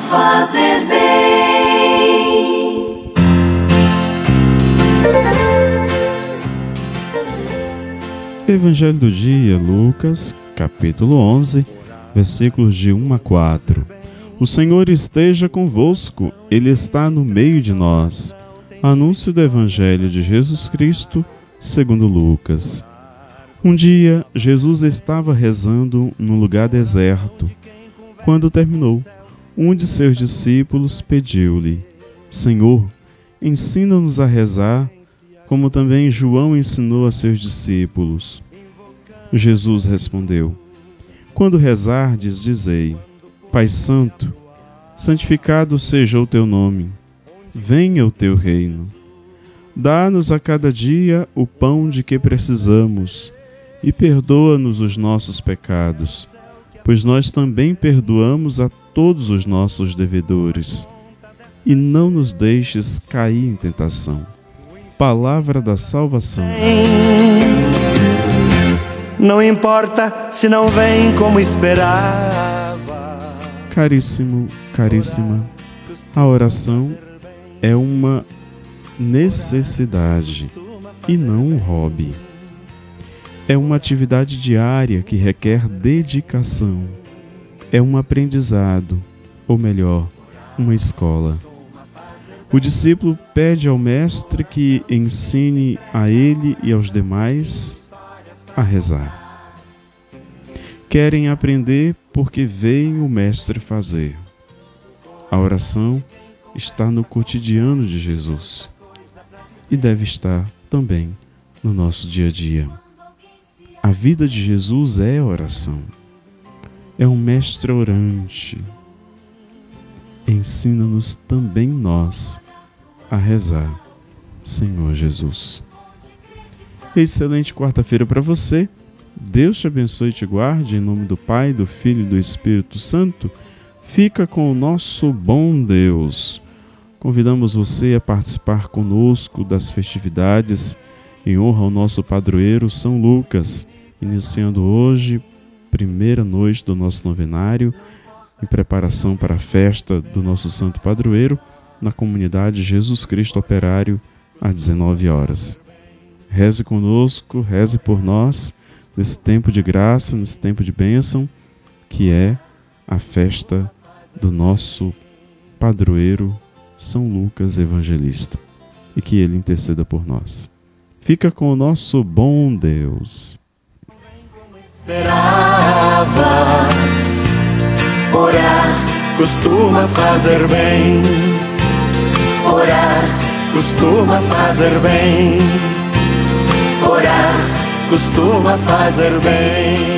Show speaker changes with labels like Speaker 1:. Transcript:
Speaker 1: fazer bem.
Speaker 2: Evangelho do dia, Lucas, capítulo 11, versículos de 1 a 4. O Senhor esteja convosco, Ele está no meio de nós. Anúncio do Evangelho de Jesus Cristo, segundo Lucas. Um dia, Jesus estava rezando num lugar deserto. Quando terminou, um de seus discípulos pediu-lhe: Senhor, ensina-nos a rezar, como também João ensinou a seus discípulos. Jesus respondeu: Quando rezardes, dizei: Pai Santo, santificado seja o teu nome, venha o teu reino. Dá-nos a cada dia o pão de que precisamos e perdoa-nos os nossos pecados, pois nós também perdoamos a todos os nossos devedores. E não nos deixes cair em tentação. Palavra da salvação.
Speaker 3: Não importa se não vem como esperava.
Speaker 2: Caríssimo, caríssima, a oração é uma necessidade e não um hobby. É uma atividade diária que requer dedicação. É um aprendizado, ou melhor, uma escola. O discípulo pede ao Mestre que ensine a ele e aos demais a rezar. Querem aprender porque veem o Mestre fazer. A oração está no cotidiano de Jesus e deve estar também no nosso dia a dia. A vida de Jesus é oração. É um mestre orante. Ensina-nos também nós a rezar, Senhor Jesus. Excelente quarta-feira para você. Deus te abençoe e te guarde em nome do Pai, do Filho e do Espírito Santo. Fica com o nosso bom Deus. Convidamos você a participar conosco das festividades em honra ao nosso padroeiro São Lucas, iniciando hoje, primeira noite do nosso novenário, em preparação para a festa do nosso santo padroeiro, na comunidade Jesus Cristo Operário, às 19 horas. Reze conosco, reze por nós, nesse tempo de graça, nesse tempo de bênção, que é a festa do nosso padroeiro São Lucas Evangelista. E que ele interceda por nós. Fica com o nosso bom Deus.
Speaker 3: Esperava. Costuma fazer bem. Orar costuma fazer bem. Orar costuma fazer bem.